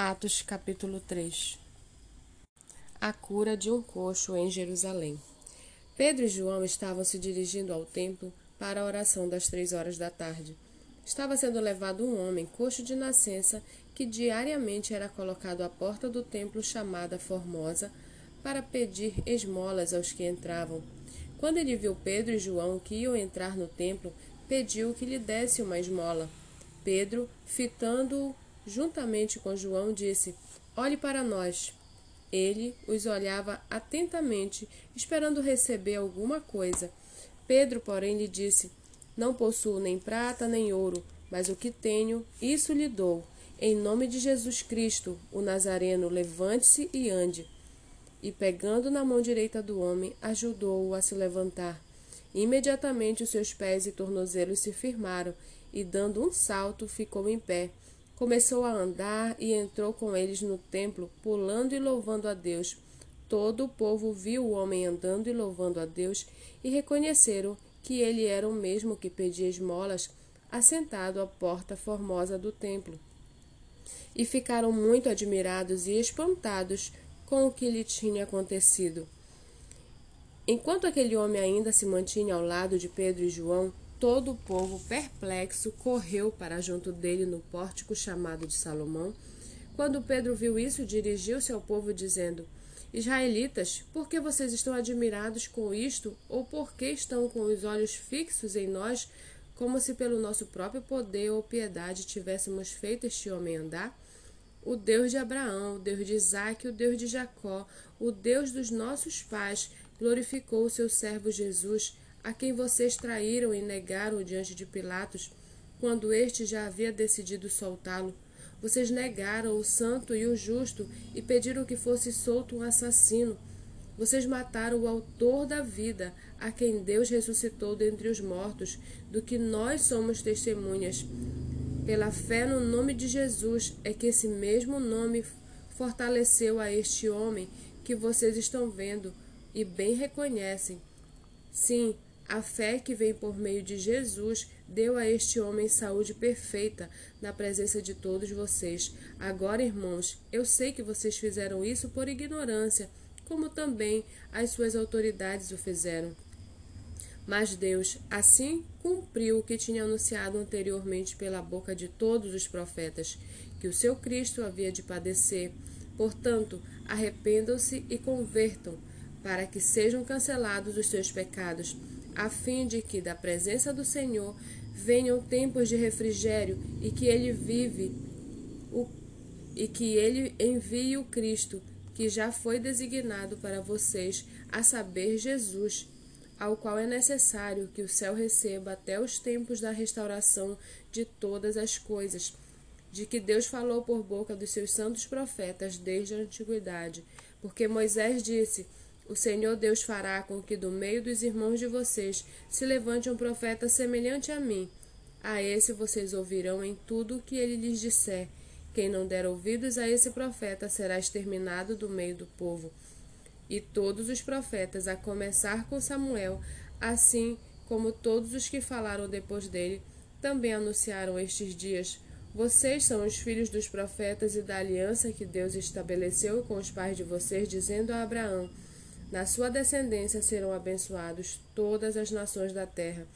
Atos capítulo 3 A cura de um coxo em Jerusalém. Pedro e João estavam se dirigindo ao templo para a oração das três horas da tarde. Estava sendo levado um homem coxo de nascença que diariamente era colocado à porta do templo chamada Formosa para pedir esmolas aos que entravam. Quando ele viu Pedro e João que iam entrar no templo, pediu que lhe desse uma esmola. Pedro, fitando-o juntamente com João, disse: Olhe para nós. Ele os olhava atentamente, esperando receber alguma coisa. Pedro, porém, lhe disse: Não possuo nem prata nem ouro, mas o que tenho, isso lhe dou. Em nome de Jesus Cristo, o Nazareno, levante-se e ande. E pegando na mão direita do homem, ajudou-o a se levantar. Imediatamente os seus pés e tornozelos se firmaram, e dando um salto, ficou em pé. Começou a andar e entrou com eles no templo, pulando e louvando a Deus. Todo o povo viu o homem andando e louvando a Deus e reconheceram que ele era o mesmo que pedia esmolas, assentado à porta formosa do templo. E ficaram muito admirados e espantados com o que lhe tinha acontecido. Enquanto aquele homem ainda se mantinha ao lado de Pedro e João, Todo o povo, perplexo, correu para junto dele no pórtico chamado de Salomão. Quando Pedro viu isso, dirigiu-se ao povo, dizendo: Israelitas, por que vocês estão admirados com isto, ou por que estão com os olhos fixos em nós, como se pelo nosso próprio poder ou piedade tivéssemos feito este homem andar? O Deus de Abraão, o Deus de Isaque, o Deus de Jacó, o Deus dos nossos pais, glorificou o seu servo Jesus a quem vocês traíram e negaram diante de Pilatos, quando este já havia decidido soltá-lo. Vocês negaram o santo e o justo e pediram que fosse solto um assassino. Vocês mataram o autor da vida, a quem Deus ressuscitou dentre os mortos, do que nós somos testemunhas. Pela fé no nome de Jesus é que esse mesmo nome fortaleceu a este homem que vocês estão vendo e bem reconhecem. Sim, a fé que vem por meio de Jesus deu a este homem saúde perfeita na presença de todos vocês. Agora, irmãos, eu sei que vocês fizeram isso por ignorância, como também as suas autoridades o fizeram. Mas Deus assim cumpriu o que tinha anunciado anteriormente pela boca de todos os profetas, que o seu Cristo havia de padecer. Portanto, arrependam-se e convertam, para que sejam cancelados os seus pecados a fim de que da presença do Senhor venham tempos de refrigério e que ele vive o, e que ele envie o Cristo que já foi designado para vocês, a saber Jesus, ao qual é necessário que o céu receba até os tempos da restauração de todas as coisas, de que Deus falou por boca dos seus santos profetas desde a antiguidade, porque Moisés disse: o Senhor Deus fará com que do meio dos irmãos de vocês se levante um profeta semelhante a mim. A esse vocês ouvirão em tudo o que ele lhes disser. Quem não der ouvidos a esse profeta será exterminado do meio do povo. E todos os profetas, a começar com Samuel, assim como todos os que falaram depois dele, também anunciaram estes dias. Vocês são os filhos dos profetas e da aliança que Deus estabeleceu com os pais de vocês, dizendo a Abraão: na sua descendência serão abençoados todas as nações da terra.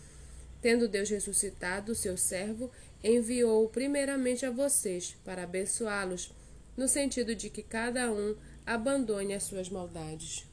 Tendo Deus ressuscitado o seu servo, enviou-o primeiramente a vocês, para abençoá-los, no sentido de que cada um abandone as suas maldades.